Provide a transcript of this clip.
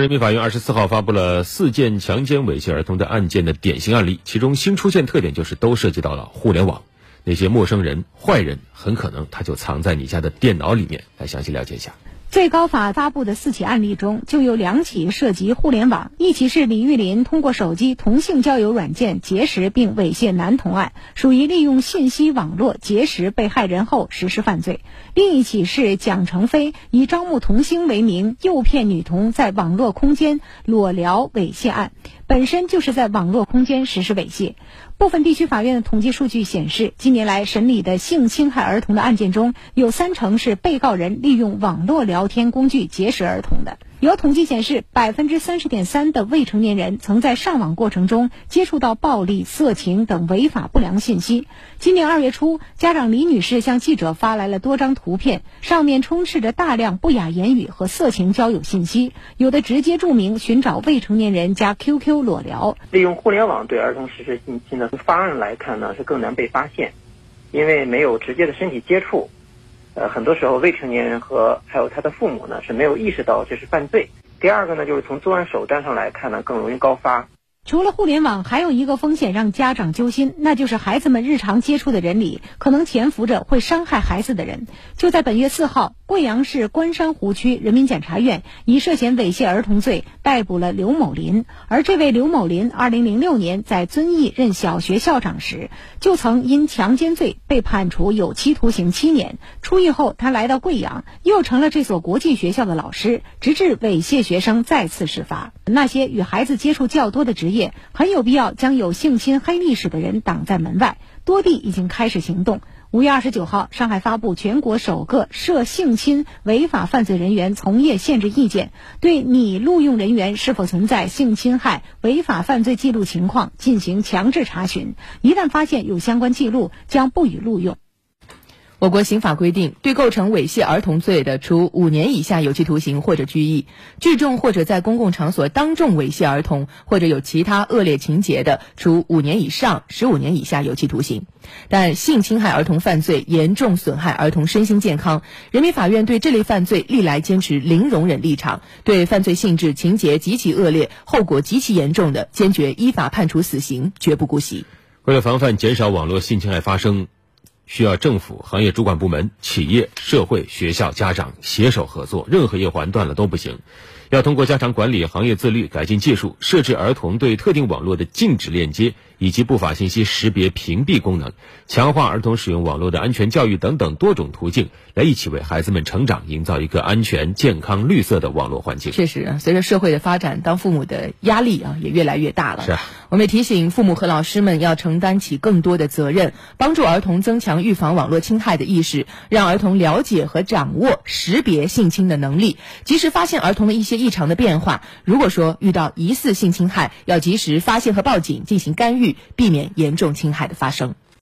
人民法院二十四号发布了四件强奸猥亵儿童的案件的典型案例，其中新出现特点就是都涉及到了互联网，那些陌生人、坏人很可能他就藏在你家的电脑里面。来详细了解一下。最高法发布的四起案例中，就有两起涉及互联网。一起是李玉林通过手机同性交友软件结识并猥亵男童案，属于利用信息网络结识被害人后实施犯罪；另一起是蒋成飞以招募童星为名诱骗女童在网络空间裸聊猥亵案，本身就是在网络空间实施猥亵。部分地区法院的统计数据显示，近年来审理的性侵害儿童的案件中，有三成是被告人利用网络聊天工具结识儿童的。有统计显示，百分之三十点三的未成年人曾在上网过程中接触到暴力、色情等违法不良信息。今年二月初，家长李女士向记者发来了多张图片，上面充斥着大量不雅言语和色情交友信息，有的直接注明寻找未成年人加 QQ 裸聊。利用互联网对儿童实施性侵的方案来看呢，是更难被发现，因为没有直接的身体接触。呃，很多时候未成年人和还有他的父母呢是没有意识到这是犯罪。第二个呢，就是从作案手段上来看呢，更容易高发。除了互联网，还有一个风险让家长揪心，那就是孩子们日常接触的人里，可能潜伏着会伤害孩子的人。就在本月四号，贵阳市关山湖区人民检察院以涉嫌猥亵儿童罪逮捕了刘某林。而这位刘某林，二零零六年在遵义任小学校长时，就曾因强奸罪被判处有期徒刑七年。出狱后，他来到贵阳，又成了这所国际学校的老师，直至猥亵学生再次事发。那些与孩子接触较多的职业。很有必要将有性侵黑历史的人挡在门外。多地已经开始行动。五月二十九号，上海发布全国首个涉性侵违法犯罪人员从业限制意见，对拟录用人员是否存在性侵害违法犯罪记录情况进行强制查询。一旦发现有相关记录，将不予录用。我国刑法规定，对构成猥亵儿童罪的，处五年以下有期徒刑或者拘役；聚众或者在公共场所当众猥亵儿童，或者有其他恶劣情节的，处五年以上十五年以下有期徒刑。但性侵害儿童犯罪严重损害儿童身心健康，人民法院对这类犯罪历来坚持零容忍立场，对犯罪性质、情节极其恶劣、后果极其严重的，坚决依法判处死刑，绝不姑息。为了防范、减少网络性侵害发生。需要政府、行业主管部门、企业、社会、学校、家长携手合作，任何一环断了都不行。要通过加强管理、行业自律、改进技术、设置儿童对特定网络的禁止链接。以及不法信息识别屏蔽功能，强化儿童使用网络的安全教育等等多种途径，来一起为孩子们成长营造一个安全、健康、绿色的网络环境。确实，随着社会的发展，当父母的压力啊也越来越大了。是，我们也提醒父母和老师们要承担起更多的责任，帮助儿童增强预防网络侵害的意识，让儿童了解和掌握识别性侵的能力，及时发现儿童的一些异常的变化。如果说遇到疑似性侵害，要及时发现和报警，进行干预。避免严重侵害的发生。